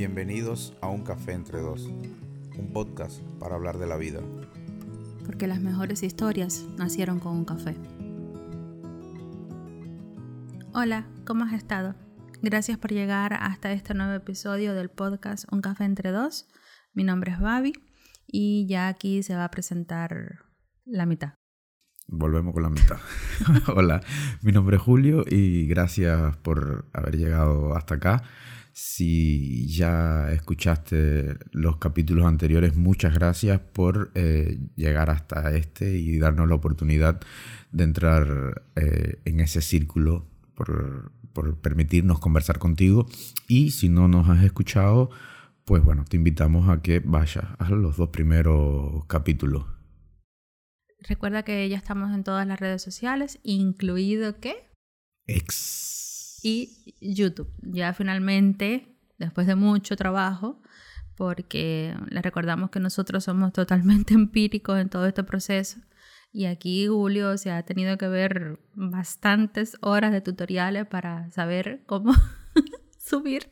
Bienvenidos a Un Café entre Dos, un podcast para hablar de la vida. Porque las mejores historias nacieron con un café. Hola, ¿cómo has estado? Gracias por llegar hasta este nuevo episodio del podcast Un Café entre Dos. Mi nombre es Babi y ya aquí se va a presentar la mitad. Volvemos con la mitad. Hola, mi nombre es Julio y gracias por haber llegado hasta acá. Si ya escuchaste los capítulos anteriores, muchas gracias por eh, llegar hasta este y darnos la oportunidad de entrar eh, en ese círculo, por, por permitirnos conversar contigo. Y si no nos has escuchado, pues bueno, te invitamos a que vayas a los dos primeros capítulos. Recuerda que ya estamos en todas las redes sociales, incluido qué? Ex. Y YouTube. Ya finalmente, después de mucho trabajo, porque les recordamos que nosotros somos totalmente empíricos en todo este proceso. Y aquí Julio se ha tenido que ver bastantes horas de tutoriales para saber cómo subir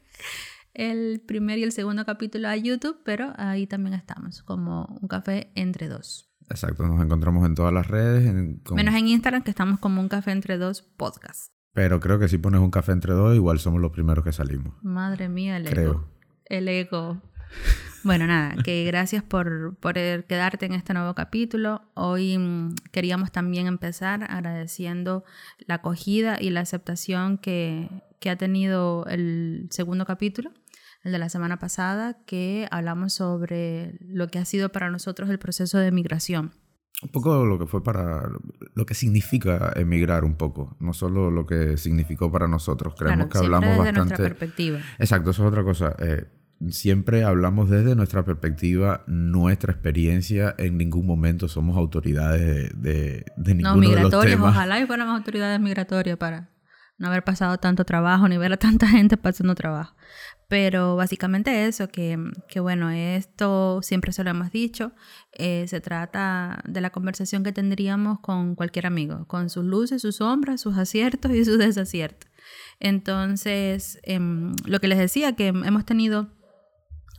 el primer y el segundo capítulo a YouTube, pero ahí también estamos, como un café entre dos. Exacto, nos encontramos en todas las redes. Menos en Instagram, que estamos como un café entre dos podcast. Pero creo que si pones un café entre dos, igual somos los primeros que salimos. Madre mía, el creo. ego. El ego. Bueno, nada, que gracias por, por quedarte en este nuevo capítulo. Hoy mm, queríamos también empezar agradeciendo la acogida y la aceptación que, que ha tenido el segundo capítulo el de la semana pasada, que hablamos sobre lo que ha sido para nosotros el proceso de migración. Un poco lo que fue para lo que significa emigrar un poco, no solo lo que significó para nosotros. Creemos que hablamos desde bastante. Nuestra perspectiva. Exacto, eso es otra cosa. Eh, siempre hablamos desde nuestra perspectiva, nuestra experiencia. En ningún momento somos autoridades de, de, ninguno no, migratorias, de los temas. Ojalá y fuéramos autoridades migratorias para no haber pasado tanto trabajo ni ver a tanta gente pasando trabajo. Pero básicamente eso, que, que, bueno, esto siempre se lo hemos dicho, eh, se trata de la conversación que tendríamos con cualquier amigo, con sus luces, sus sombras, sus aciertos y sus desaciertos. Entonces, eh, lo que les decía, que hemos tenido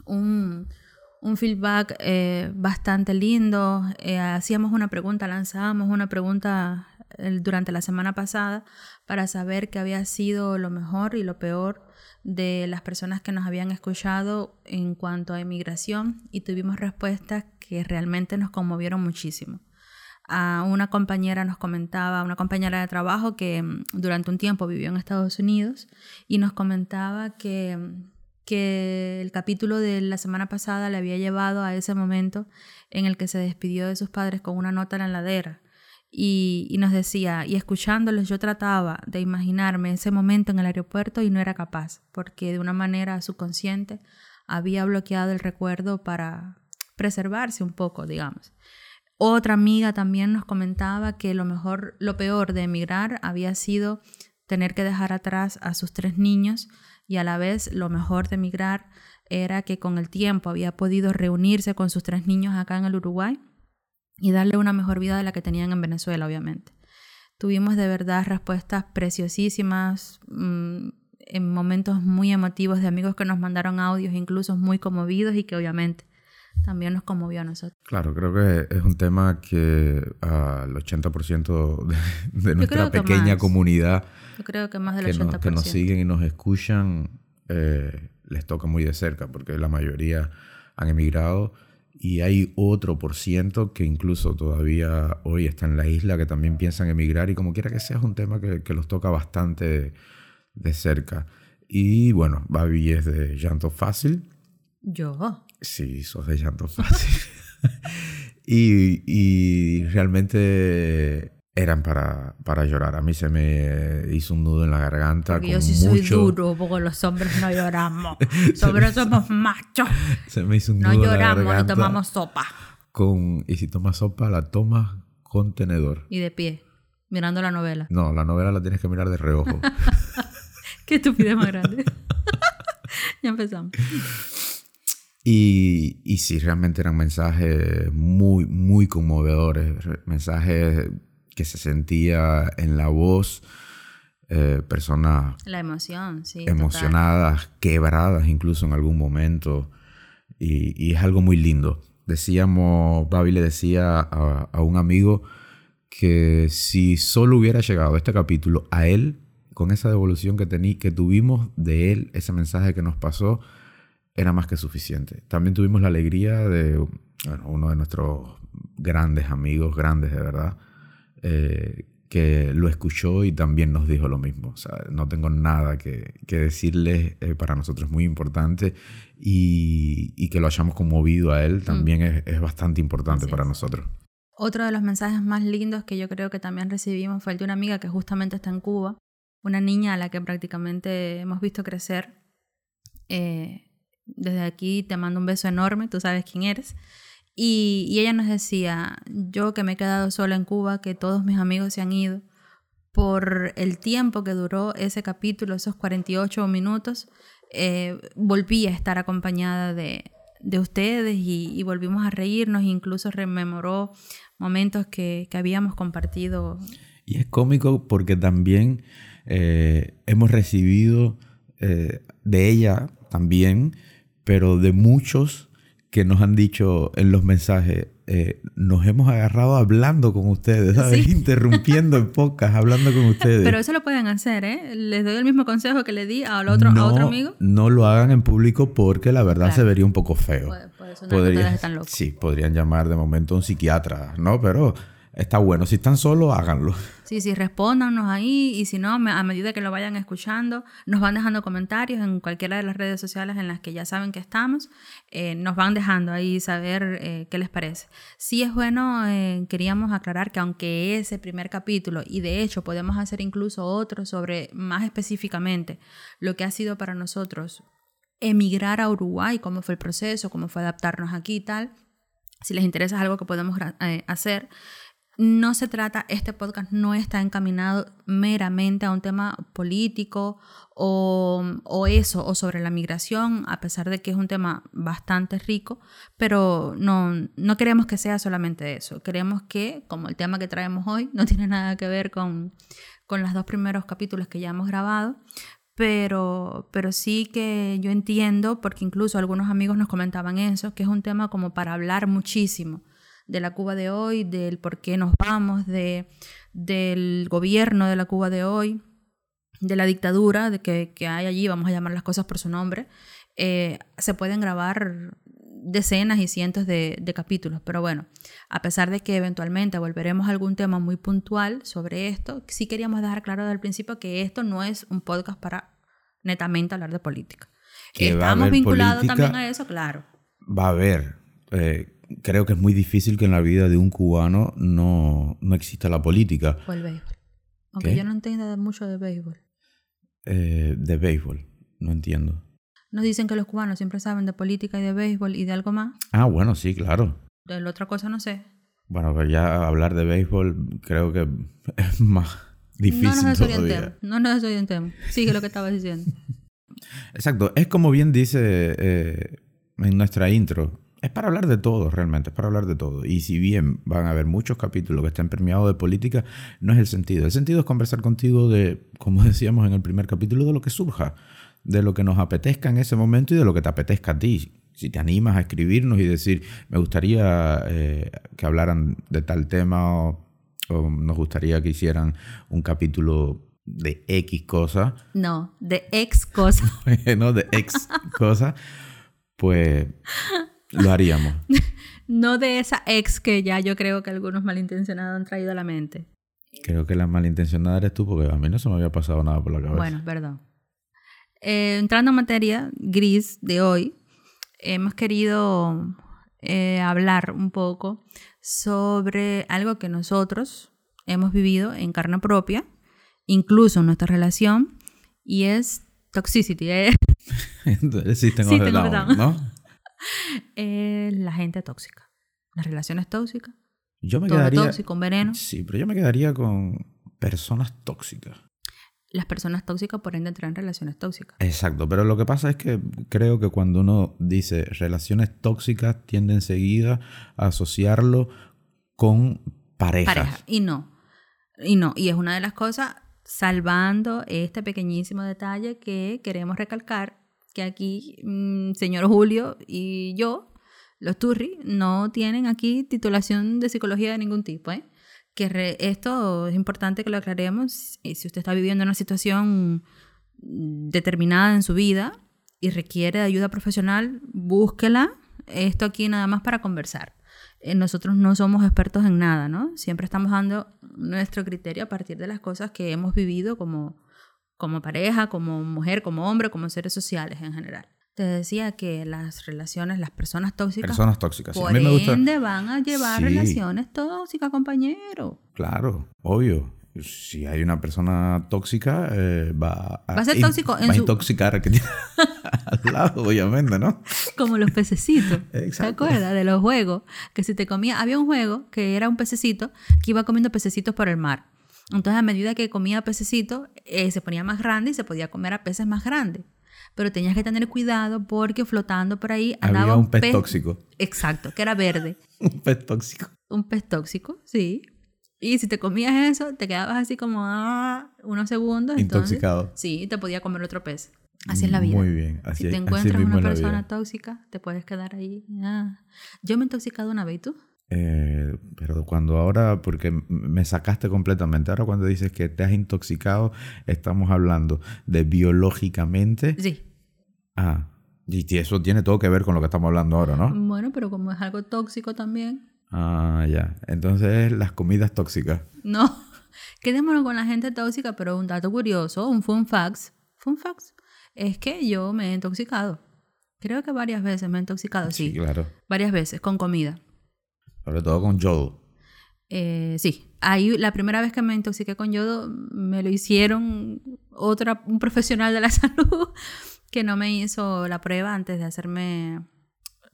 un, un feedback eh, bastante lindo, eh, hacíamos una pregunta, lanzábamos una pregunta durante la semana pasada para saber qué había sido lo mejor y lo peor de las personas que nos habían escuchado en cuanto a inmigración y tuvimos respuestas que realmente nos conmovieron muchísimo. A una compañera nos comentaba, una compañera de trabajo que mm, durante un tiempo vivió en Estados Unidos y nos comentaba que, mm, que el capítulo de la semana pasada le había llevado a ese momento en el que se despidió de sus padres con una nota en la ladera y, nos decía, y escuchándolos yo trataba de imaginarme ese momento en el aeropuerto y no era capaz, porque de una manera subconsciente había bloqueado el recuerdo para preservarse un poco, digamos. Otra amiga también nos comentaba que lo mejor, lo peor de emigrar había sido tener que dejar atrás a sus tres niños y a la vez lo mejor de emigrar era que con el tiempo había podido reunirse con sus tres niños acá en el Uruguay y darle una mejor vida de la que tenían en Venezuela, obviamente. Tuvimos de verdad respuestas preciosísimas, mmm, en momentos muy emotivos de amigos que nos mandaron audios, incluso muy conmovidos y que obviamente también nos conmovió a nosotros. Claro, creo que es un tema que al 80% de, de nuestra pequeña más. comunidad Yo creo que más del que, 80%. nos, que nos siguen y nos escuchan eh, les toca muy de cerca, porque la mayoría han emigrado y hay otro por ciento que incluso todavía hoy está en la isla que también piensan emigrar y como quiera que sea es un tema que, que los toca bastante de cerca. Y bueno, Babi es de llanto fácil. Yo. Sí, sos de llanto fácil. y, y realmente eran para, para llorar. A mí se me hizo un nudo en la garganta. Porque con yo sí soy mucho... duro, porque los hombres no lloramos. Sobre somos machos. Se me hizo un No nudo en la lloramos garganta tomamos sopa. Con, y si tomas sopa, la tomas con tenedor. Y de pie, mirando la novela. No, la novela la tienes que mirar de reojo. Qué estupidez más grande. ya empezamos. Y, y sí, realmente eran mensajes muy, muy conmovedores. re- Mensajes que se sentía en la voz eh, personas La emoción, sí. emocionadas, quebradas incluso en algún momento, y, y, es algo muy lindo. Decíamos, Babi le decía a, a un amigo que si solo hubiera llegado este capítulo a él, con esa devolución que, tení, que tuvimos de él, ese mensaje que nos pasó, era más que suficiente. También tuvimos la alegría de bueno, uno de nuestros grandes amigos, grandes de verdad, eh, que lo escuchó y también nos dijo lo mismo. O sea, no tengo nada que, que decirle, eh, para nosotros es muy importante y, y, que lo hayamos conmovido a él también mm. es, es, bastante importante Así para es. nosotros. Otro de los mensajes más lindos que yo creo que también recibimos fue el de una amiga que justamente está en Cuba, una niña a la que prácticamente hemos visto crecer. Eh, desde aquí te mando un beso enorme, tú sabes quién eres. Y, ella nos decía, yo que me he quedado sola en Cuba, que todos mis amigos se han ido, por el tiempo que duró ese capítulo, esos 48 minutos, eh, volví a estar acompañada de, de ustedes y, y, volvimos a reírnos, incluso rememoró momentos que, que habíamos compartido. Y es cómico porque también eh, hemos recibido eh, de ella también, pero de muchos que nos han dicho en los mensajes, eh, nos hemos agarrado hablando con ustedes, ¿sabes? ¿Sí? Interrumpiendo en pocas, hablando con ustedes. Pero eso lo pueden hacer, ¿eh? Les doy el mismo consejo que le di al otro, no, a otro amigo. No lo hagan en público porque la verdad claro. se vería un poco feo. Por, por eso no Podría, están locos. Sí, podrían llamar de momento a un psiquiatra, ¿no? Pero está bueno. Si están solos, háganlo. Sí, sí, respóndanos ahí y si no, a medida que lo vayan escuchando, nos van dejando comentarios en cualquiera de las redes sociales en las que ya saben que estamos, eh, nos van dejando ahí saber eh, qué les parece. Sí es bueno, eh, queríamos aclarar que aunque ese primer capítulo, y de hecho podemos hacer incluso otro sobre más específicamente lo que ha sido para nosotros emigrar a Uruguay, cómo fue el proceso, cómo fue adaptarnos aquí y tal, si les interesa es algo que podemos hacer, no se trata, este podcast no está encaminado meramente a un tema político o, eso, o sobre la migración, a pesar de que es un tema bastante rico, pero no, no queremos que sea solamente eso. Queremos que, como el tema que traemos hoy, no tiene nada que ver con, con los dos primeros capítulos que ya hemos grabado, pero, pero sí que yo entiendo, porque incluso algunos amigos nos comentaban eso, que es un tema como para hablar muchísimo de la Cuba de hoy, del por qué nos vamos, de, del gobierno de la Cuba de hoy, de la dictadura de que, que hay allí, vamos a llamar las cosas por su nombre, eh, se pueden grabar decenas y cientos de, de, capítulos. Pero bueno, a pesar de que eventualmente volveremos a algún tema muy puntual sobre esto, sí queríamos dejar claro desde el principio que esto no es un podcast para netamente hablar de política. Que Estamos vinculados política, también a eso, claro. Va a haber. Eh, creo que es muy difícil que en la vida de un cubano no, no exista la política. O el béisbol. Aunque ¿Qué? yo no entiendo mucho de béisbol. Eh, de béisbol, no entiendo. Nos dicen que los cubanos siempre saben de política y de béisbol y de algo más. Ah, bueno, sí, claro. De la otra cosa no sé. Bueno, pues ya hablar de béisbol creo que es más difícil no nos todavía. No nos desorientemos. Sigue lo que estabas diciendo. Exacto. Es como bien dice eh, en nuestra intro es para hablar de todo, realmente, es para hablar de todo. Y si bien van a haber muchos capítulos que estén permeados de política, no es el sentido. El sentido es conversar contigo de, como decíamos en el primer capítulo, de lo que surja, de lo que nos apetezca en ese momento y de lo que te apetezca a ti. Si te animas a escribirnos y decir, me gustaría eh, que hablaran de tal tema o, o nos gustaría que hicieran un capítulo de X cosa. No, de X cosa. no, de X cosa. Pues lo haríamos. no de esa ex que ya yo creo que algunos malintencionados han traído a la mente. Creo que la malintencionada eres tú porque a mí no se me había pasado nada por la cabeza. Bueno, perdón. Eh, entrando en materia gris de hoy, hemos querido eh, hablar un poco sobre algo que nosotros hemos vivido en carne propia, incluso en nuestra relación, y es toxicity. ¿eh? sí, tengo, sí, tengo ¿no? eh, la gente tóxica. Las relaciones tóxicas. Yo me todo quedaría. tóxico, con veneno. Sí, pero yo me quedaría con personas tóxicas. Las personas tóxicas, por ende, traen relaciones tóxicas. Exacto, pero lo que pasa es que creo que cuando uno dice relaciones tóxicas, tiende enseguida a asociarlo con parejas. Pareja. Y no. Y no. Y es una de las cosas salvando este pequeñísimo detalle que queremos recalcar, que aquí mm, señor Julio y yo, los Turri, no tienen aquí titulación de psicología de ningún tipo. ¿eh? Que esto es importante que lo aclaremos. Si usted está viviendo una situación determinada en su vida y requiere de ayuda profesional, búsquela. Esto aquí nada más para conversar. Eh, nosotros no somos expertos en nada, ¿no? Siempre estamos dando nuestro criterio a partir de las cosas que hemos vivido como, como pareja, como mujer, como hombre, como seres sociales en general. Te decía que las relaciones, las personas tóxicas. Personas tóxicas. Por a mí me gusta... van a llevar relaciones tóxicas, compañero. Claro, obvio si hay una persona tóxica, eh, va a, va a ser tóxico va a intoxicar que tiene al lado, obviamente, ¿no? Como los pececitos. ¿Te acuerdas de los juegos? Que si te comía, había un juego que era un pececito que iba comiendo pececitos por el mar. Entonces, a medida que comía pececito, eh, se ponía más grande y se podía comer a peces más grandes. Pero tenías que tener cuidado porque flotando por ahí andaba había un pez tóxico. Exacto, que era verde. un pez tóxico. Un pez tóxico, sí. Y si te comías eso, te quedabas así como ah, unos segundos. Intoxicado. sí, te podía comer otro pez. Así es la vida. Muy bien. Así, si te encuentras una persona tóxica, te puedes quedar ahí. Ah. Yo me he intoxicado una vez, ¿y tú? Eh, pero cuando ahora, porque me sacaste completamente, ahora cuando dices que te has intoxicado, estamos hablando de biológicamente. Sí. Ah, y eso tiene todo que ver con lo que estamos hablando ahora, ¿no? Bueno, pero como es algo tóxico también. Ah, ya. Entonces, las comidas tóxicas. No. Quedémonos con la gente tóxica, pero un dato curioso, un fun facts. Fun facts. Es que yo me he intoxicado. Creo que varias veces me he intoxicado, sí. Sí, claro. Varias veces, con comida. Sobre todo con yodo. Eh, sí. Ahí, la primera vez que me intoxiqué con yodo, me lo hicieron otra, un profesional de la salud que no me hizo la prueba antes de hacerme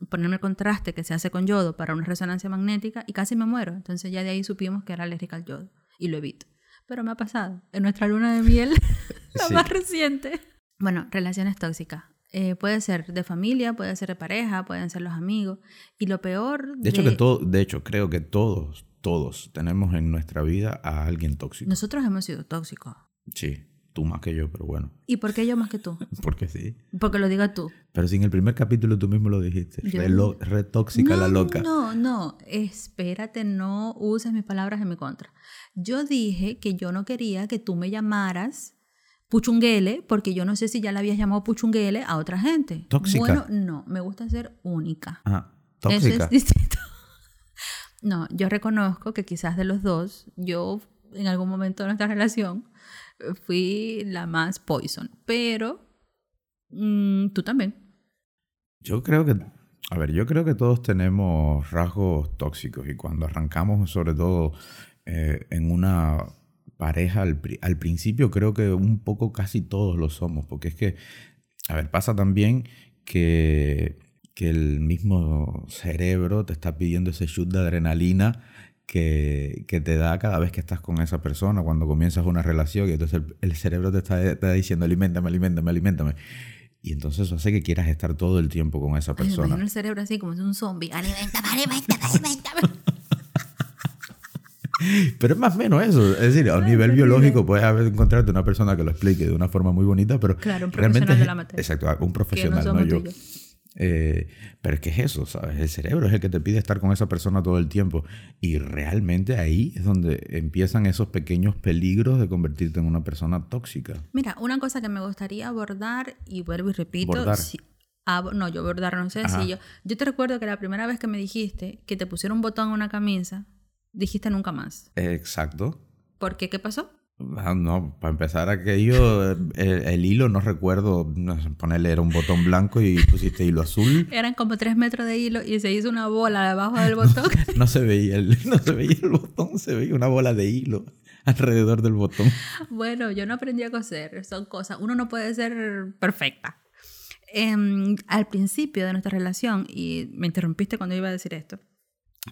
ponerme el contraste que se hace con yodo para una resonancia magnética y casi me muero. Entonces ya de ahí supimos que era alérgica al yodo y lo evito. Pero me ha pasado. En nuestra luna de miel, la más reciente. Bueno, relaciones tóxicas. Eh, puede ser de familia, puede ser de pareja, pueden ser los amigos. Y lo peor... De, hecho, que todo, de hecho, creo que todos, todos tenemos en nuestra vida a alguien tóxico. Nosotros hemos sido tóxicos. Sí. Tú más que yo, pero bueno. ¿Y por qué yo más que tú? Porque sí. Porque lo digas tú. Pero si en el primer capítulo tú mismo lo dijiste. Re, tóxica la loca. No, no. Espérate, no uses mis palabras en mi contra. Yo dije que yo no quería que tú me llamaras puchunguele, porque yo no sé si ya la habías llamado puchunguele a otra gente. Tóxica. Bueno, no. Me gusta ser única. Ah, tóxica. Eso es distinto. No, yo reconozco que quizás de los dos, yo en algún momento de nuestra relación fui la más poison. Pero mm, tú también. Yo creo que, a ver, yo creo que todos tenemos rasgos tóxicos y cuando arrancamos, sobre todo eh, en una pareja, al, al, principio creo que un poco casi todos lo somos, porque es que, a ver, pasa también que, que el mismo cerebro te está pidiendo ese shoot de adrenalina que, que, te da cada vez que estás con esa persona, cuando comienzas una relación y entonces el, cerebro te está, diciendo alimentame, alimentame, alimentame. Y entonces eso hace que quieras estar todo el tiempo con esa persona. Ay, el cerebro así como es un zombie. Alimentame, alimentame, alimentame. Pero es más o menos eso. Es decir, a un nivel biológico puedes encontrarte una persona que lo explique de una forma muy bonita, pero claro, un realmente... De la materia. Exacto, un profesional, no, yo. Eh, pero es que es eso, ¿sabes? El cerebro es el que te pide estar con esa persona todo el tiempo. Y realmente ahí es donde empiezan esos pequeños peligros de convertirte en una persona tóxica. Mira, una cosa que me gustaría abordar, y vuelvo y repito. no, yo abordar no sé si yo. Yo te recuerdo que la primera vez que me dijiste que te pusieron un botón en una camisa, dijiste nunca más. Exacto. ¿Por qué? ¿Qué pasó? Ah, no, para empezar aquello, el, el, hilo, no recuerdo, ponerle era un botón blanco y pusiste hilo azul. Eran como tres metros de hilo y se hizo una bola debajo del botón. No, se, veía el, no se veía el botón, se veía una bola de hilo alrededor del botón. Bueno, yo no aprendí a coser, son cosas, uno no puede ser perfecta. Em, al principio de nuestra relación, y me interrumpiste cuando iba a decir esto,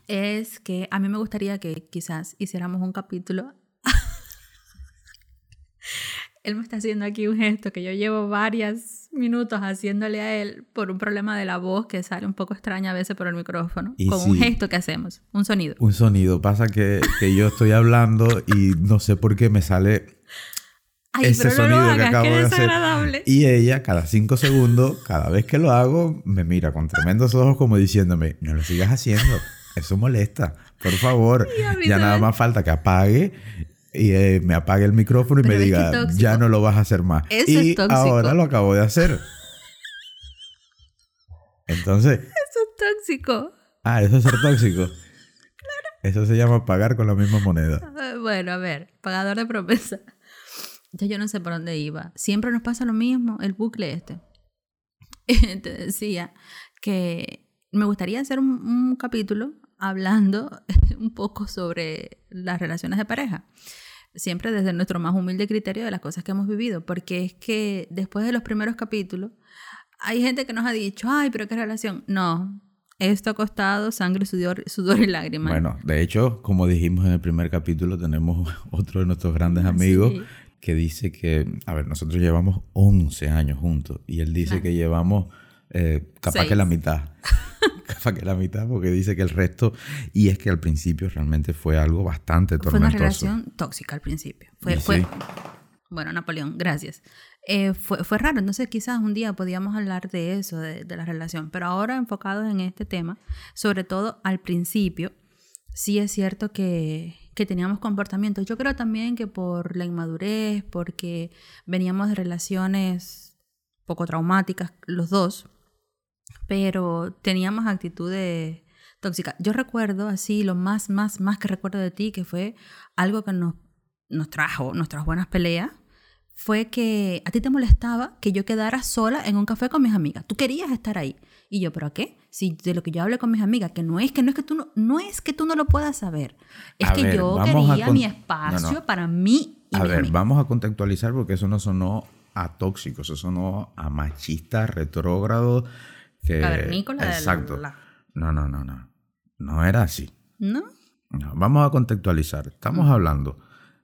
es que a mí me gustaría que quizás hiciéramos un capítulo él me está haciendo aquí un gesto que yo llevo varios minutos haciéndole a él por un problema de la voz que sale un poco extraña a veces por el micrófono. con un gesto que hacemos, un sonido. Un sonido. Pasa que, que yo estoy hablando y no sé por qué me sale ese sonido que acabo de hacer. Y ella, cada cinco segundos, cada vez que lo hago, me mira con tremendos ojos como diciéndome, no lo sigas haciendo, eso molesta, por favor. Ya nada más falta que apague y eh, me apague el micrófono y me diga, ya no lo vas a hacer más. y ahora lo acabo de hacer. Entonces... Eso es tóxico. Ah, eso es ser tóxico. claro. Eso se llama pagar con la misma moneda. Ah, bueno, a ver, pagador de promesa. Ya yo no sé por dónde iba. Siempre nos pasa lo mismo, el bucle este. Te decía que me gustaría hacer un, capítulo hablando un poco sobre las relaciones de pareja. Siempre desde nuestro más humilde criterio de las cosas que hemos vivido. Porque es que después de los primeros capítulos, hay gente que nos ha dicho, ay, pero qué relación. No, esto ha costado sangre, sudor, sudor y lágrimas. Bueno, de hecho, como dijimos en el primer capítulo, tenemos otro de nuestros grandes amigos que dice que, a ver, nosotros llevamos 11 años juntos y él dice que llevamos eh, capaz que la mitad. que la mitad, porque dice que el resto, y es que al principio realmente fue algo bastante tormentoso. Fue una relación tóxica al principio. Fue, fue, bueno, Napoleón, gracias. Eh, fue, fue, raro, entonces quizás un día podíamos hablar de eso, de, de la relación, pero ahora enfocados en este tema, sobre todo al principio, sí es cierto que, que teníamos comportamientos. Yo creo también que por la inmadurez, porque veníamos de relaciones poco traumáticas los dos, pero teníamos actitudes tóxicas. Yo recuerdo así, lo más, más, más que recuerdo de ti, que fue algo que nos, nos trajo nuestras buenas peleas, fue que a ti te molestaba que yo quedara sola en un café con mis amigas. Tú querías estar ahí. Y yo, ¿pero a qué? Si de lo que yo hablé con mis amigas, que no es que no es que tú no, no es que tú no lo puedas saber. Es que yo quería mi espacio para mí. a ver, vamos a contextualizar porque eso no sonó a tóxico, eso sonó a machista, retrógrado. Que... Exacto. No, no, no, no. No era así. ¿No? No, vamos a contextualizar. Estamos hablando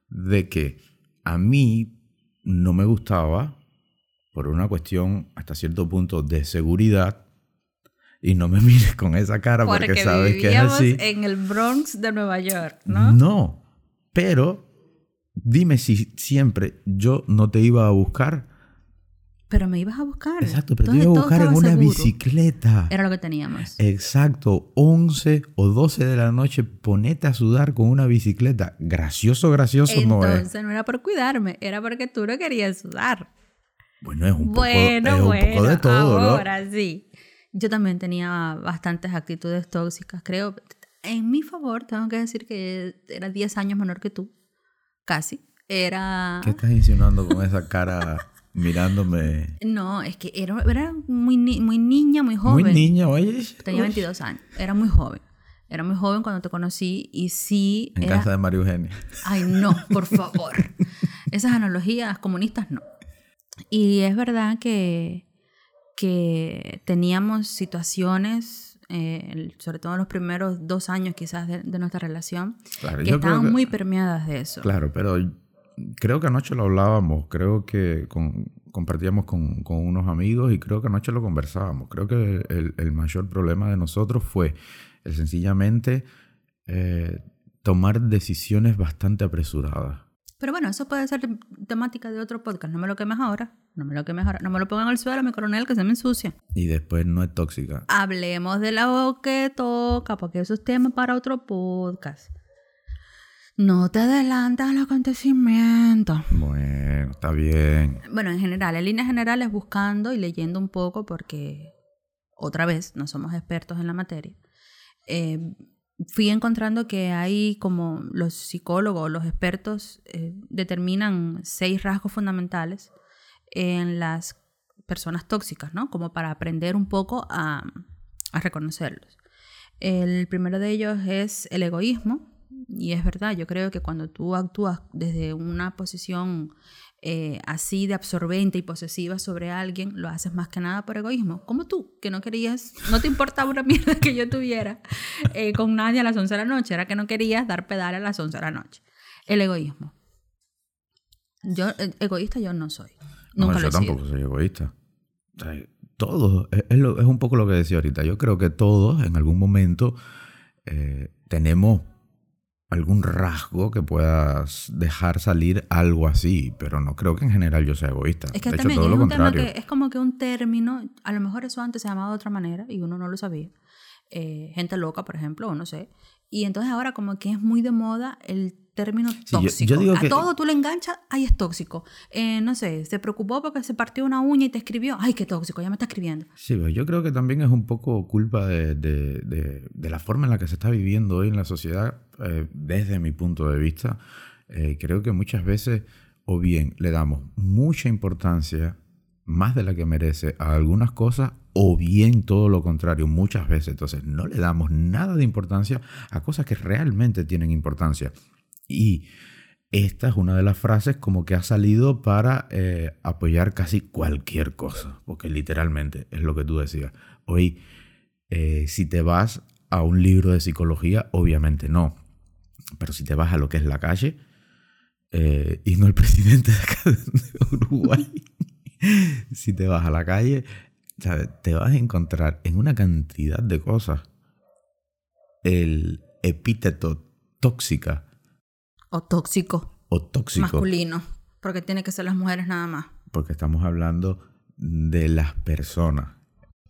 de que a mí no me gustaba por una cuestión hasta cierto punto de seguridad y no me mires con esa cara porque, sabes que es así. en el Bronx de Nueva York, ¿no? No, pero dime si siempre yo no te iba a buscar. Pero me ibas a buscar. Exacto, pero te iba a buscar en una bicicleta. Era lo que teníamos. Exacto, 11 o 12 de la noche, ponete a sudar con una bicicleta. Gracioso, gracioso no es. Entonces no era por cuidarme, era porque tú no querías sudar. Bueno, es un poco, es un poco de todo, ahora sí. Yo también tenía bastantes actitudes tóxicas, creo. En mi favor, tengo que decir que era 10 años menor que tú, casi. Era... ¿Qué estás insinuando con esa cara mirándome? No, es que era, era muy, muy niña, muy joven. Muy niña, oye. Tenía 22 años, era muy joven. Era muy joven cuando te conocí y sí... En casa de María Eugenia. Ay, no, por favor. Esas analogías comunistas no. Y es verdad que que teníamos situaciones, eh, sobre todo en los primeros dos años quizás de, nuestra relación, que estaban muy permeadas de eso. Claro, pero creo que anoche lo hablábamos, creo que compartíamos con, con, unos amigos y creo que anoche lo conversábamos. Creo que el, el mayor problema de nosotros fue el sencillamente eh, tomar decisiones bastante apresuradas. Pero bueno, eso puede ser temática de otro podcast. No me lo quemes ahora. No me lo quemes ahora. No me lo pongan al suelo, mi coronel, que se me ensucia. Y después no es tóxica. Hablemos de la que toca, porque eso es tema para otro podcast. No te adelantas al acontecimiento. Bueno, está bien. Bueno, en general, en líneas generales, buscando y leyendo un poco, porque otra vez no somos expertos en la materia. Eh, fui encontrando que hay como los psicólogos, los expertos eh, determinan seis rasgos fundamentales en las personas tóxicas, ¿no? Como para aprender un poco a, a reconocerlos. El primero de ellos es el egoísmo, y es verdad, yo creo que cuando tú actúas desde una posición eh, así de absorbente y posesiva sobre alguien, lo haces más que nada por egoísmo. Como tú, que no querías, no te importaba una mierda que yo tuviera eh, con nadie a las 11 de la noche, era que no querías dar pedal a las 11 de la noche. El egoísmo. Yo, eh, egoísta yo no soy. Nunca no, yo tampoco soy egoísta. todos, es, es, es, un poco lo que decía ahorita. Yo creo que todos en algún momento tenemos algún rasgo que puedas dejar salir algo así, pero no creo que en general yo sea egoísta. Es que de también hecho, todo es, lo un tema contrario. que es como que un término, a lo mejor eso antes se llamaba de otra manera y uno no lo sabía. Eh, gente loca, por ejemplo, o no sé. Y entonces ahora como que es muy de moda el término tóxico. yo digo a que- todo tú le enganchas, ay, es tóxico. Eh, no sé, se preocupó porque se partió una uña y te escribió, ay, qué tóxico, ya me está escribiendo. Sí, pues yo creo que también es un poco culpa de, de- de- de la forma en la que se está viviendo hoy en la sociedad, eh, desde mi punto de vista. Eh, creo que muchas veces, o bien le damos mucha importancia, más de la que merece, a algunas cosas, o bien todo lo contrario, muchas veces. Entonces, no le damos nada de importancia a cosas que realmente tienen importancia. Y esta es una de las frases como que ha salido para eh, apoyar casi cualquier cosa, porque literalmente es lo que tú decías. Hoy, eh, si te vas a un libro de psicología, obviamente no, pero si te vas a lo que es la calle, eh, y no el presidente de Uruguay, si te vas a la calle, ¿sabes? te vas a encontrar en una cantidad de cosas el epíteto tóxica O tóxico, o tóxico, masculino, porque tiene que ser las mujeres nada más. porque estamos hablando de las personas,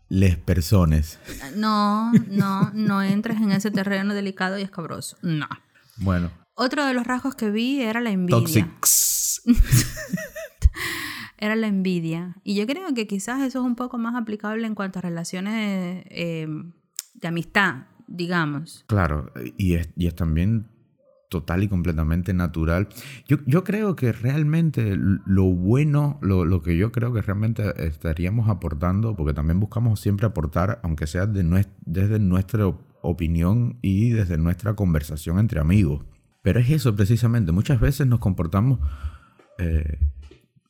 les personas. No, no, no entres en ese terreno delicado y escabroso. No. Bueno, Otro de los rasgos que vi era la envidia. toxics. Era la envidia. Y yo creo que quizás eso es un poco más aplicable en cuanto a relaciones eh, de amistad, digamos. Claro, y es, y es también total y completamente natural. Yo, yo creo que realmente lo bueno, lo, lo que yo creo que realmente estaríamos aportando, porque también buscamos siempre aportar, aunque sea de nues- desde nuestra opinión y desde nuestra conversación entre amigos. Pero es eso precisamente, muchas veces nos comportamos eh,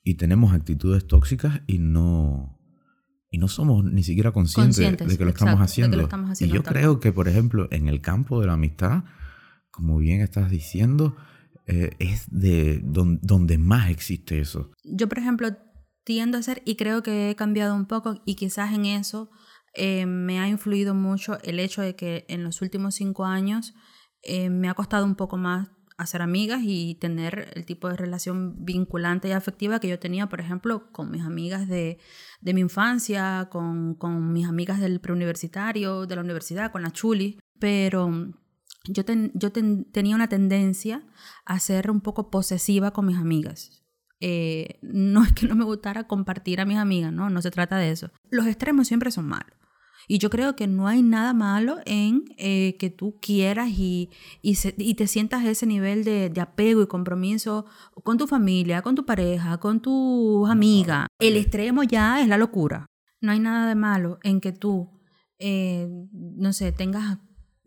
y tenemos actitudes tóxicas y no, y no somos ni siquiera conscientes, Conscientes, de que lo exacto, estamos de que lo estamos haciendo, y yo creo que, por ejemplo, en el campo de la amistad, como bien estás diciendo, eh, es de don- donde más existe eso. Yo, por ejemplo, tiendo a ser, y creo que he cambiado un poco, y quizás en eso eh, me ha influido mucho el hecho de que en los últimos cinco años eh, me ha costado un poco más hacer amigas y tener el tipo de relación vinculante y afectiva que yo tenía, por ejemplo, con mis amigas de, de mi infancia, con, con mis amigas del preuniversitario, de la universidad, con la chuli, pero yo, ten- yo ten- tenía una tendencia a ser un poco posesiva con mis amigas. Eh, no es que no me gustara compartir a mis amigas, no, no se trata de eso. Los extremos siempre son malos. Y yo creo que no hay nada malo en eh, que tú quieras y, y, se- y te sientas ese nivel de, de apego y compromiso con tu familia, con tu pareja, con tus amigas. El extremo ya es la locura. No hay nada de malo en que tú, eh, no sé, tengas,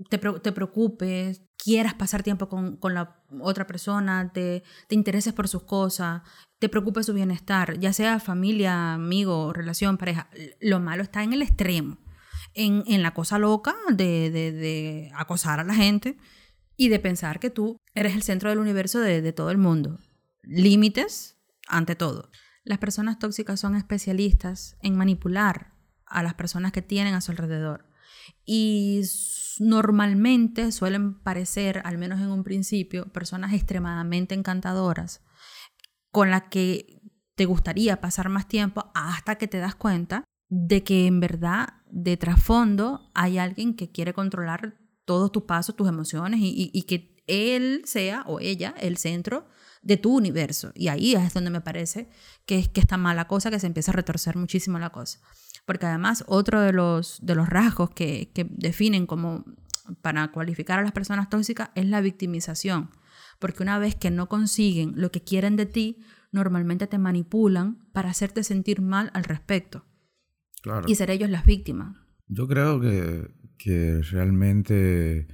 te, te preocupes, quieras pasar tiempo con, con la otra persona, te, te intereses por sus cosas, te preocupes su bienestar, ya sea familia, amigo, relación, pareja. Lo malo está en el extremo en, en la cosa loca de, de- acosar a la gente y de pensar que tú eres el centro del universo de, de todo el mundo. Límites ante todo. Las personas tóxicas son especialistas en manipular a las personas que tienen a su alrededor. Y normalmente suelen parecer, al menos en un principio, personas extremadamente encantadoras con las que te gustaría pasar más tiempo hasta que te das cuenta de que en verdad de trasfondo hay alguien que quiere controlar todos tus pasos, tus emociones y, y- que él sea o ella el centro de tu universo. Y ahí es donde me parece que, es- que está mala cosa, que se empieza a retorcer muchísimo la cosa. Porque además otro de los, de los rasgos que, que definen como para cualificar a las personas tóxicas es la victimización. Porque una vez que no consiguen lo que quieren de ti, normalmente te manipulan para hacerte sentir mal al respecto Claro. y ser ellos las víctimas. Yo creo que, que realmente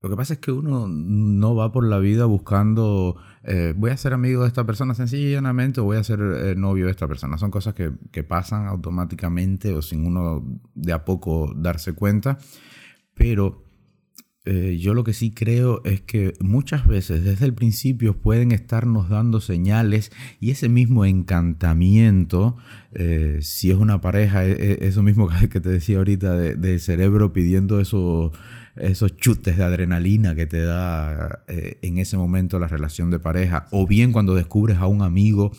lo que pasa es que uno no va por la vida buscando eh, voy a ser amigo de esta persona sencillamente o voy a ser eh, novio de esta persona. Son cosas que, que pasan automáticamente o sin uno de a poco darse cuenta. Pero eh, yo lo que sí creo es que muchas veces desde el principio pueden estarnos dando señales y ese mismo encantamiento, eh, si es una pareja, e, e, eso mismo que te decía ahorita del cerebro pidiendo esos, esos chutes de adrenalina que te da eh, en ese momento la relación de pareja, o bien cuando descubres a un amigo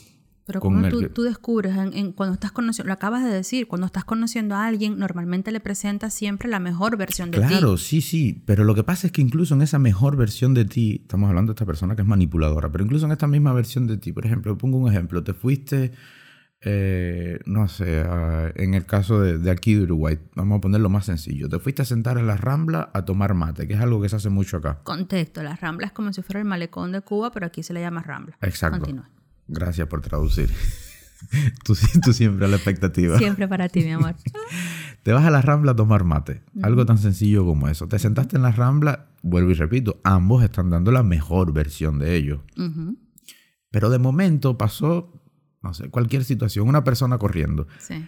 pero como tú, tú, descubres, en, cuando estás conociendo, lo acabas de decir, cuando estás conociendo a alguien, normalmente le presentas siempre la mejor versión de ti. Claro, sí, sí, pero lo que pasa es que incluso en esa mejor versión de ti, estamos hablando de esta persona que es manipuladora, pero incluso en esta misma versión de ti, por ejemplo, pongo un ejemplo, te fuiste, eh, no sé, en el caso de, de, aquí de Uruguay, vamos a ponerlo más sencillo, te fuiste a sentar en la Rambla a tomar mate, que es algo que se hace mucho acá. Contexto, la Rambla es como si fuera el malecón de Cuba, pero aquí se le llama Rambla. Exacto. Continúa. Gracias por traducir. tú, tú, siempre a la expectativa. Siempre para ti, mi amor. Te vas a la Rambla a tomar mate. Algo tan sencillo como eso. Te sentaste en la Rambla, vuelvo y repito, ambos están dando la mejor versión de ellos. Pero de momento pasó, no sé, cualquier situación, una persona corriendo. Sí.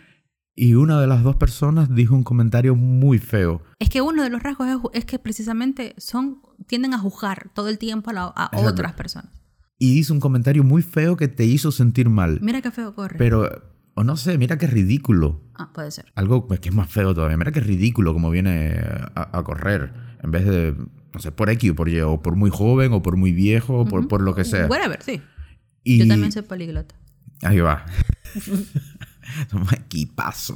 Y una de las dos personas dijo un comentario muy feo. Es que uno de los rasgos es, que precisamente son tienden a juzgar todo el tiempo a, a otras personas y hizo un comentario muy feo que te hizo sentir mal. Mira qué feo corre. Pero, o no sé, mira qué ridículo. Ah, puede ser. Algo pues, que es más feo todavía. Mira qué ridículo como viene a, correr. En vez de, no sé, por X o por Y, o por muy joven, o por muy viejo, o por, por lo que sea. ver, sí. Yo también soy poliglota. Ahí va. somos equipazo.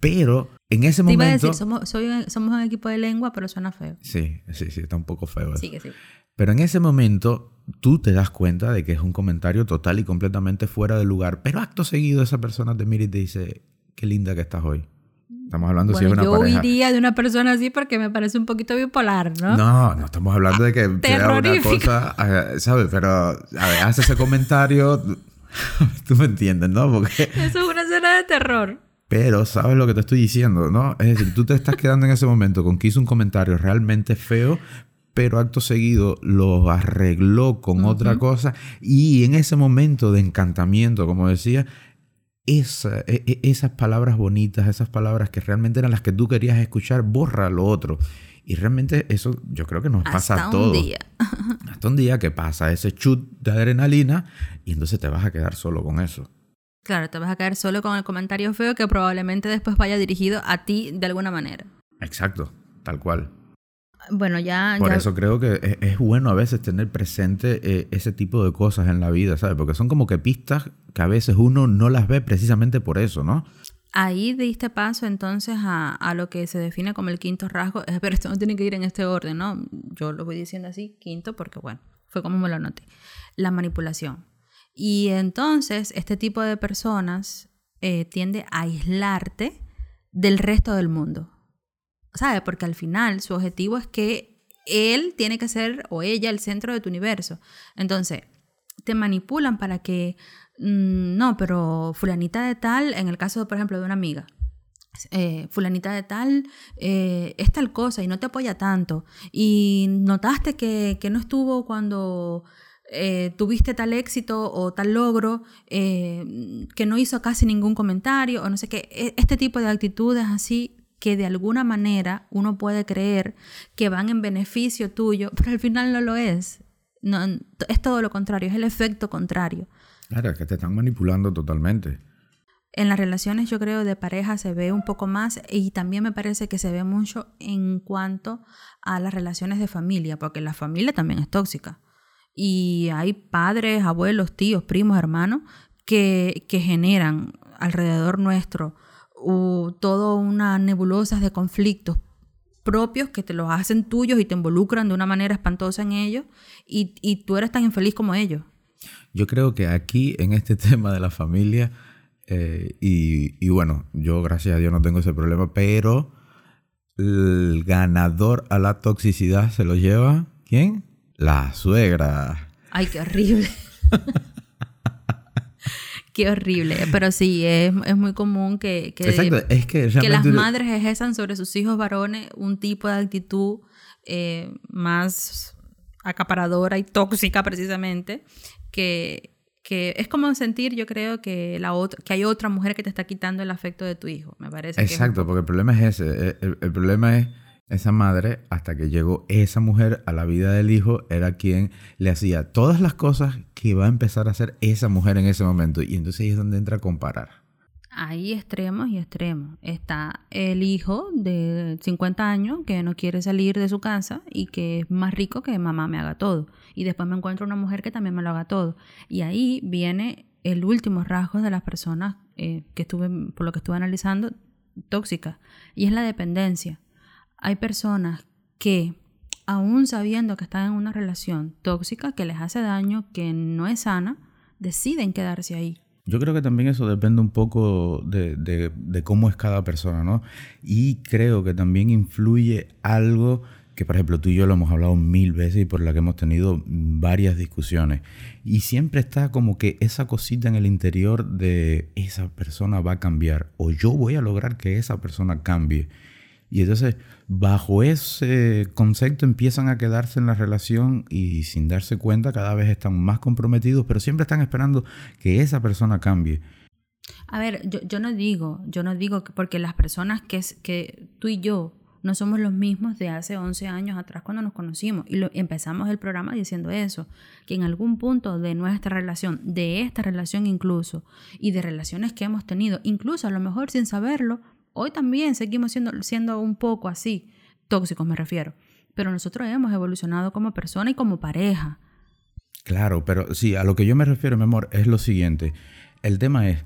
Pero en ese momento. Te iba a decir, somos, somos un equipo de lengua, pero suena feo. Sí, sí, sí, está un poco feo. Sí, que sí. Pero en ese momento tú te das cuenta de que es un comentario total y completamente fuera de lugar, pero acto seguido esa persona te mira y te dice, qué linda que estás hoy. Estamos hablando si es una yo pareja. Yo de una persona así porque me parece un poquito bipolar, ¿no? No, no estamos hablando de que sea una cosa, eh, ¿sabes? Pero, a ver, hace ese comentario, tú me entiendes, ¿no? Porque... Eso es una escena de terror. Pero sabes lo que te estoy diciendo, ¿no? Es decir, tú te estás quedando en ese momento con que hizo un comentario realmente feo, pero acto seguido lo arregló con otra cosa y en ese momento de encantamiento, como decía, esa, e, e, esas palabras bonitas, esas palabras que realmente eran las que tú querías escuchar, borra lo otro. Y realmente eso yo creo que nos pasa a todos. Un día. Hasta un día que pasa ese chut de adrenalina y entonces te vas a quedar solo con eso. Claro, te vas a quedar solo con el comentario feo que probablemente después vaya dirigido a ti de alguna manera. Exacto, tal cual. Bueno, ya... Por eso creo que es, bueno a veces tener presente eh, ese tipo de cosas en la vida, ¿sabes? Porque son como que pistas que a veces uno no las ve precisamente por eso, ¿no? Ahí diste paso entonces a, a, lo que se define como el quinto rasgo, pero esto no tiene que ir en este orden, ¿no? Yo lo voy diciendo así, quinto, porque bueno, fue como me lo anoté. La manipulación. Y entonces este tipo de personas eh, tiende a aislarte del resto del mundo. ¿Sabe? Porque al final su objetivo es que él tiene que ser o ella el centro de tu universo. Entonces, te manipulan para que, mm, no, pero fulanita de tal, en el caso, por ejemplo, de una amiga, eh, fulanita de tal eh, es tal cosa y no te apoya tanto. Y notaste que, no estuvo cuando eh, tuviste tal éxito o tal logro, que no hizo casi ningún comentario o no sé qué. E, este tipo de actitudes así que de alguna manera uno puede creer que van en beneficio tuyo, pero al final no lo es. No, es todo lo contrario, es el efecto contrario. Claro, es que te están manipulando totalmente. En las relaciones yo creo de pareja se ve un poco más y también me parece que se ve mucho en cuanto a las relaciones de familia, porque la familia también es tóxica. Y hay padres, abuelos, tíos, primos, hermanos que, que generan alrededor nuestro o todo una nebulosa de conflictos propios que te los hacen tuyos y te involucran de una manera espantosa en ellos y, y tú eres tan infeliz como ellos. Yo creo que aquí en este tema de la familia, eh, y, y, bueno, yo gracias a Dios no tengo ese problema, pero el ganador a la toxicidad se lo lleva, ¿quién? La suegra. Ay, qué horrible. Qué horrible. Pero sí, es, muy común que, que, que, las madres ejerzan sobre sus hijos varones un tipo de actitud eh, más acaparadora y tóxica precisamente, que, que es como sentir, yo creo, que, la otra, que hay otra mujer que te está quitando el afecto de tu hijo, me parece. Exacto, porque el problema es ese. El, el, problema es esa madre, hasta que llegó esa mujer a la vida del hijo, era quien le hacía todas las cosas que iba a empezar a hacer esa mujer en ese momento. Y entonces ahí es donde entra a comparar. Hay extremos y extremos. Está el hijo de 50 años que no quiere salir de su casa y que es más rico que mamá me haga todo. Y después me encuentro una mujer que también me lo haga todo. Y ahí viene el último rasgo de las personas eh, que estuve, por lo que estuve analizando, tóxicas. Y es la dependencia hay personas que, aún sabiendo que están en una relación tóxica, que les hace daño, que no es sana, deciden quedarse ahí. Yo creo que también eso depende un poco de, de, cómo es cada persona, ¿no? Y creo que también influye algo que, por ejemplo, tú y yo lo hemos hablado mil veces y por la que hemos tenido varias discusiones. Y siempre está como que esa cosita en el interior de esa persona va a cambiar o yo voy a lograr que esa persona cambie. Y entonces, bajo ese concepto empiezan a quedarse en la relación y sin darse cuenta cada vez están más comprometidos, pero siempre están esperando que esa persona cambie. A ver, yo, yo no digo, yo no digo que porque las personas que, que tú y yo no somos los mismos de hace 11 años atrás cuando nos conocimos. Y empezamos el programa diciendo eso, que en algún punto de nuestra relación, de esta relación incluso, y de relaciones que hemos tenido, incluso a lo mejor sin saberlo, Hoy también seguimos siendo, siendo un poco así, tóxicos me refiero, pero nosotros hemos evolucionado como persona y como pareja. Claro, pero sí, a lo que yo me refiero, mi amor, es lo siguiente. El tema es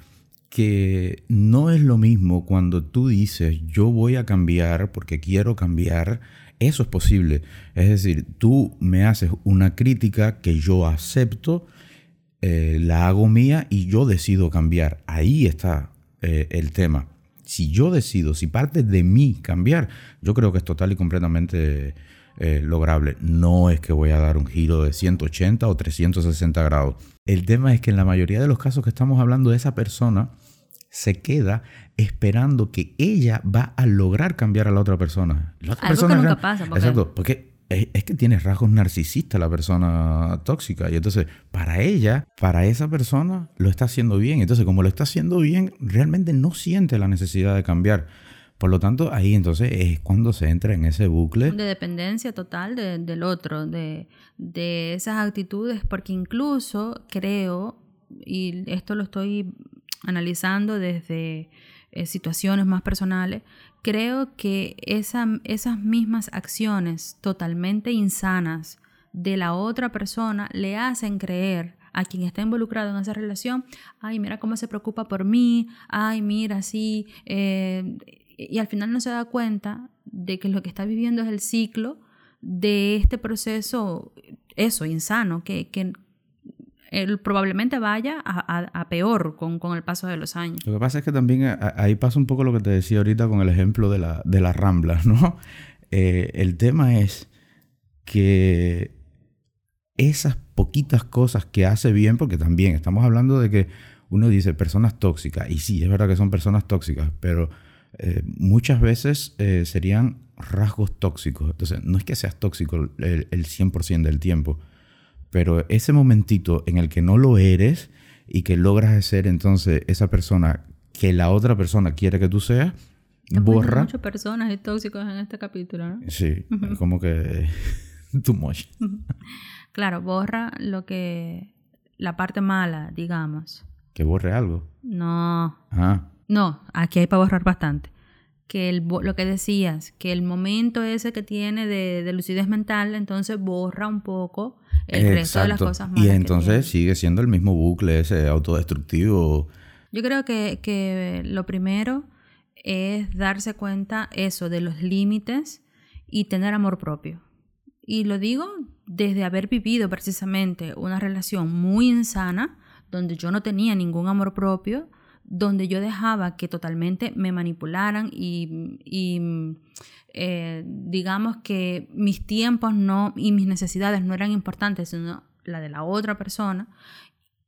que no es lo mismo cuando tú dices yo voy a cambiar porque quiero cambiar, eso es posible. Es decir, tú me haces una crítica que yo acepto, eh, la hago mía y yo decido cambiar. Ahí está eh, el tema si yo decido, si parte de mí cambiar, yo creo que es total y completamente eh, lograble. No es que voy a dar un giro de 180 o 360 grados. El tema es que en la mayoría de los casos que estamos hablando, esa persona se queda esperando que ella va a lograr cambiar a la otra persona. La otra Algo persona que nunca pasa. Exacto, porque es, que tiene rasgos narcisistas la persona tóxica. Y entonces, para ella, para esa persona, lo está haciendo bien. Entonces, como lo está haciendo bien, realmente no siente la necesidad de cambiar. Por lo tanto, ahí entonces es cuando se entra en ese bucle. De dependencia total del otro, de, de esas actitudes, porque incluso creo, y esto lo estoy analizando desde eh, situaciones más personales, creo que esas mismas acciones totalmente insanas de la otra persona le hacen creer a quien está involucrado en esa relación, ay, mira cómo se preocupa por mí, ay, mira, sí, eh, y al final no se da cuenta de que lo que está viviendo es el ciclo de este proceso, eso, insano, que, que, él probablemente vaya a, peor con, el paso de los años. Lo que pasa es que también ahí pasa un poco lo que te decía ahorita con el ejemplo de la, de las ramblas, ¿no? Eh, el tema es que esas poquitas cosas que hace bien, porque también estamos hablando de que uno dice personas tóxicas, y sí, es verdad que son personas tóxicas, pero eh, muchas veces eh, serían rasgos tóxicos. Entonces, no es que seas tóxico el, el 100% del tiempo, pero ese momentito en el que no lo eres y que logras ser entonces esa persona que la otra persona quiere que tú seas, borra. muchas personas y tóxicos en este capítulo, ¿no? Sí, como que too much. claro, borra lo que. la parte mala, digamos. Que borre algo. No. Ah. No, aquí hay para borrar bastante que el, lo que decías, que el momento ese que tiene de, lucidez mental, entonces borra un poco el resto de las cosas malas. Y entonces sigue siendo el mismo bucle ese autodestructivo. Yo creo que, que lo primero es darse cuenta eso de los límites y tener amor propio. Y lo digo desde haber vivido precisamente una relación muy insana, donde yo no tenía ningún amor propio, donde yo dejaba que totalmente me manipularan y, eh, digamos que mis tiempos no y mis necesidades no eran importantes, sino la de la otra persona.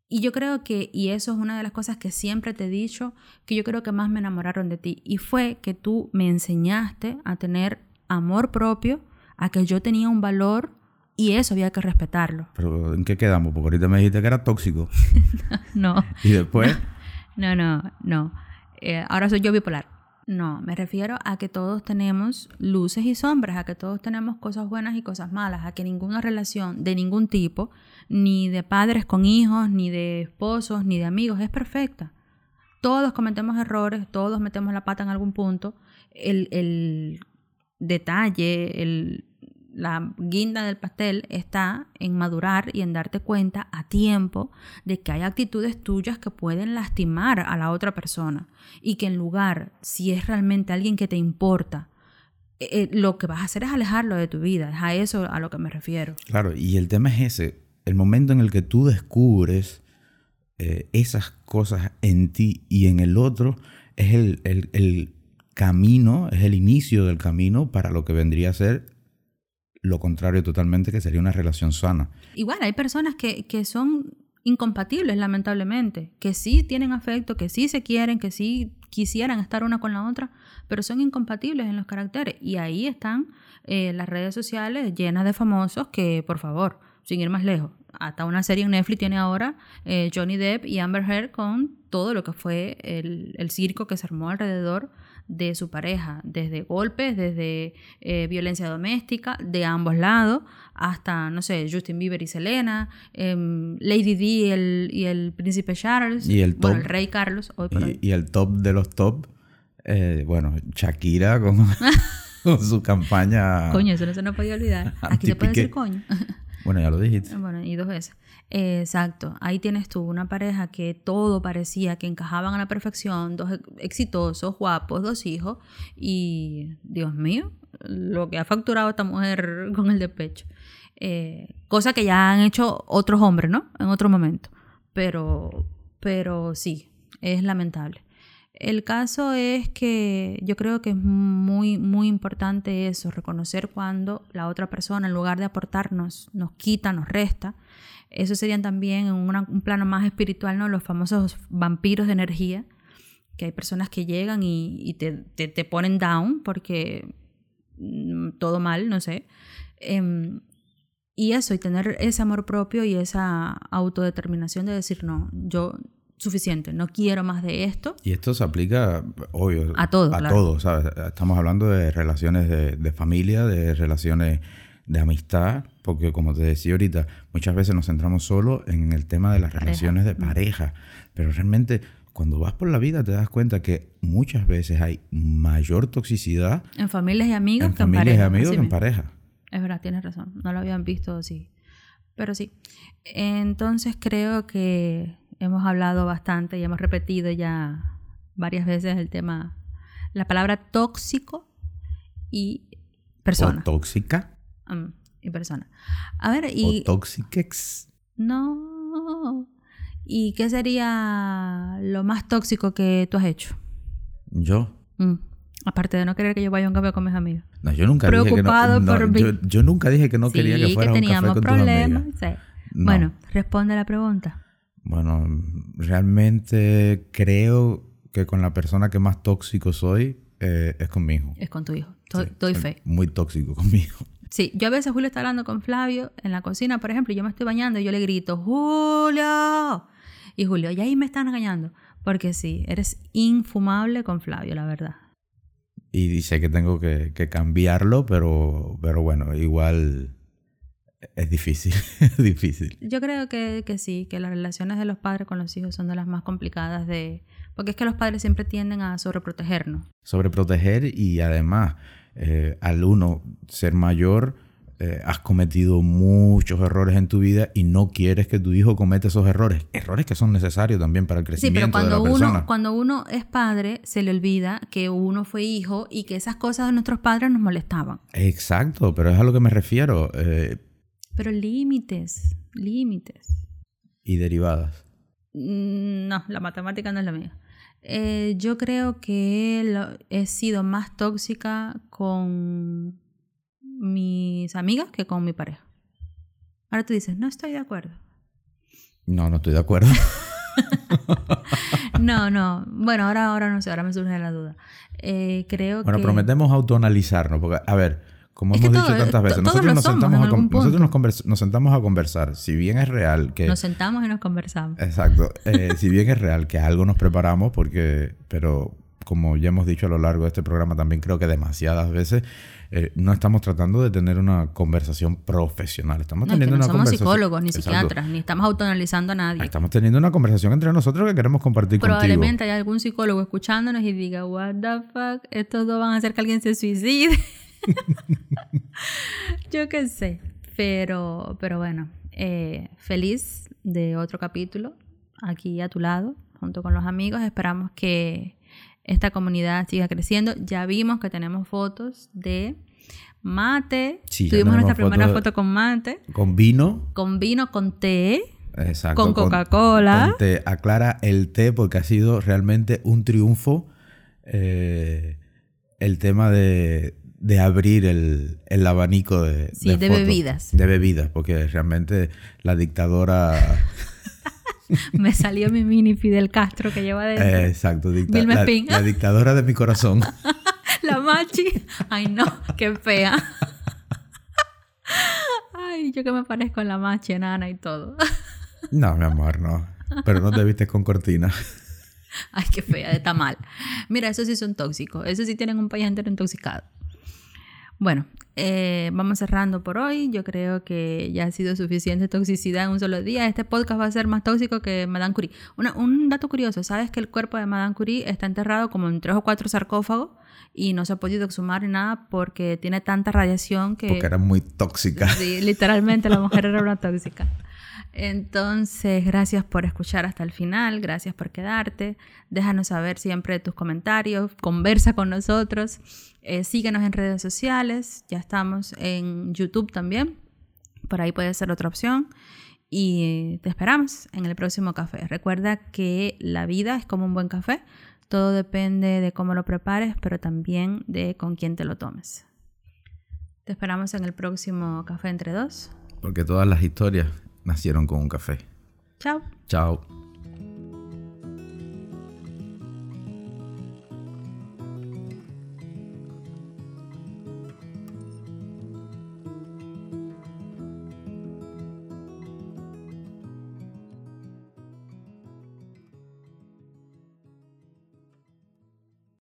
Y yo creo que, y eso es una de las cosas que siempre te he dicho, que yo creo que más me enamoraron de ti. Y fue que tú me enseñaste a tener amor propio, a que yo tenía un valor y eso había que respetarlo. Pero ¿en qué quedamos? Porque ahorita me dijiste que era tóxico. no. Y después... No, no, no. Eh, ahora soy yo bipolar. No, me refiero a que todos tenemos luces y sombras, a que todos tenemos cosas buenas y cosas malas, a que ninguna relación de ningún tipo, ni de padres con hijos, ni de esposos, ni de amigos, es perfecta. Todos cometemos errores, todos metemos la pata en algún punto. El, el detalle, el, la guinda del pastel está en madurar y en darte cuenta a tiempo de que hay actitudes tuyas que pueden lastimar a la otra persona y que en lugar, si es realmente alguien que te importa, eh, eh, lo que vas a hacer es alejarlo de tu vida, es a eso a lo que me refiero. Claro, y el tema es ese, el momento en el que tú descubres eh, esas cosas en ti y en el otro es el, el camino, es el inicio del camino para lo que vendría a ser lo contrario totalmente, que sería una relación sana. Igual, hay personas que, que son incompatibles, lamentablemente, que sí tienen afecto, que sí se quieren, que sí quisieran estar una con la otra, pero son incompatibles en los caracteres. Y ahí están eh, las redes sociales llenas de famosos que, por favor, sin ir más lejos, hasta una serie en Netflix tiene ahora eh, Johnny Depp y Amber Heard con todo lo que fue el, el circo que se armó alrededor de su pareja, desde golpes, desde eh, violencia doméstica, de ambos lados, hasta, no sé, Justin Bieber y Selena, em, Lady D y el, y el príncipe Charles, y el, bueno, el rey Carlos, hoy por y, hoy. y, el top de los top, eh, bueno, Shakira con, con, su campaña. Coño, eso no se nos podía olvidar. Aquí se puede decir coño. Bueno, ya lo dijiste. Bueno, y dos veces. Exacto. Ahí tienes tú una pareja que todo parecía que encajaban a la perfección, dos exitosos, guapos, dos hijos. Y, Dios mío, lo que ha facturado esta mujer con el despecho. Eh, cosa que ya han hecho otros hombres, ¿no? En otro momento. Pero, pero sí, es lamentable. El caso es que yo creo que es muy, muy importante eso, reconocer cuando la otra persona, en lugar de aportarnos, nos quita, nos resta. Eso serían también en una, un plano más espiritual, ¿no? Los famosos vampiros de energía, que hay personas que llegan y, y te, te, te, ponen down porque todo mal, no sé. Eh, y eso, y tener ese amor propio y esa autodeterminación de decir, no, yo suficiente, no quiero más de esto. Y esto se aplica, obvio, a todo. A claro. todo, ¿sabes? Estamos hablando de relaciones de, de, familia, de relaciones de amistad, porque como te decía ahorita, muchas veces nos centramos solo en el tema de las pareja. relaciones de pareja, pero realmente cuando vas por la vida te das cuenta que muchas veces hay mayor toxicidad en familias y amigos en que familias en pareja. y amigos sí, que en pareja. Es verdad, tienes razón. No lo habían visto así. Pero sí. Entonces creo que hemos hablado bastante y hemos repetido ya varias veces el tema, la palabra tóxico y persona. O tóxica. Um, y persona. A ver, y... O. No. ¿Y qué sería lo más tóxico que tú has hecho? Yo. Mm. Aparte de no querer que yo vaya a un café con mis amigos. No, yo nunca Preocupado dije que no, por no, mí. Yo, yo, nunca dije que no sí, quería que fuera que un café con problemas, tus Sí. No. Bueno, responde la pregunta. Bueno, realmente creo que con la persona que más tóxico soy eh, es con mi hijo. Es con tu hijo. Doy, sí, fe. Muy tóxico con mi hijo. Sí, yo a veces Julio está hablando con Flavio en la cocina, por ejemplo, y yo me estoy bañando y yo le grito, Julio. Y Julio, y ahí me están engañando. Porque sí, eres infumable con Flavio, la verdad. Y dice que tengo que, que cambiarlo, pero, pero bueno, igual es difícil, es difícil. Yo creo que, que, sí, que las relaciones de los padres con los hijos son de las más complicadas de... Porque es que los padres siempre tienden a sobreprotegernos. Sobreproteger y además, eh, al uno ser mayor, eh, has cometido muchos errores en tu vida y no quieres que tu hijo cometa esos errores. Errores que son necesarios también para el crecimiento sí, pero cuando de la uno, persona. cuando uno es padre, se le olvida que uno fue hijo y que esas cosas de nuestros padres nos molestaban. Exacto, pero es a lo que me refiero. Eh, pero límites, límites. ¿Y derivadas? No, la matemática no es la mía. Eh, yo creo que lo, he sido más tóxica con mis amigas que con mi pareja. Ahora tú dices, no estoy de acuerdo. No, no estoy de acuerdo. no, no. Bueno, ahora, ahora no sé, ahora me surge la duda. Eh, creo bueno, que... prometemos autoanalizarnos, porque, a ver, como es hemos dicho todo, tantas veces, nosotros, nos sentamos, a, nosotros nos, convers, nos, sentamos a conversar. Si bien es real que... Nos sentamos y nos conversamos. Exacto. Eh, si bien es real que algo nos preparamos, porque... Pero, como ya hemos dicho a lo largo de este programa, también creo que demasiadas veces eh, no estamos tratando de tener una conversación profesional. Estamos No, teniendo que no una somos conversación. psicólogos ni Exacto. psiquiatras, ni estamos autoanalizando a nadie. Estamos teniendo una conversación entre nosotros que queremos compartir Probablemente hay algún psicólogo escuchándonos y diga, what the fuck, estos dos van a hacer que alguien se suicide. Yo qué sé. Pero, pero bueno, eh, feliz de otro capítulo aquí a tu lado, junto con los amigos. Esperamos que esta comunidad siga creciendo. Ya vimos que tenemos fotos de mate. Sí, Tuvimos nuestra primera foto con mate. Con vino. con vino, con té. Exacto. Con Coca-Cola. té. Aclara el té porque ha sido realmente un triunfo eh, el tema de, de abrir el, el abanico de, Sí, de fotos. bebidas. De bebidas, porque realmente la dictadora... Me salió mi mini Fidel Castro que lleva dentro. eh, exacto, dicta- la, la dictadora de mi corazón. La machi. Ay, no, qué fea. Ay, yo que me parezco en la machi enana y todo. No, mi amor, no. Pero no te vistes con cortina. Ay, qué fea, está mal. Mira, esos sí son tóxicos. Esos sí tienen un país entero intoxicado. Bueno, eh, vamos cerrando por hoy. Yo creo que ya ha sido suficiente toxicidad en un solo día. Este podcast va a ser más tóxico que Madame Curie. Una- un dato curioso, ¿sabes que el cuerpo de Madame Curie está enterrado como en tres o cuatro sarcófagos y no se ha podido exhumar ni nada porque tiene tanta radiación que... Porque era muy tóxica. Sí, literalmente la mujer era una tóxica. Entonces, gracias por escuchar hasta el final, gracias por quedarte. Déjanos saber siempre tus comentarios, conversa con nosotros, eh, síguenos en redes sociales, ya estamos en YouTube también, por ahí puede ser otra opción. Y te esperamos en el próximo café. Recuerda que la vida es como un buen café, todo depende de cómo lo prepares, pero también de con quién te lo tomes. Te esperamos en el próximo Café entre dos. Porque todas las historias nacieron con un café. Chao. Chao.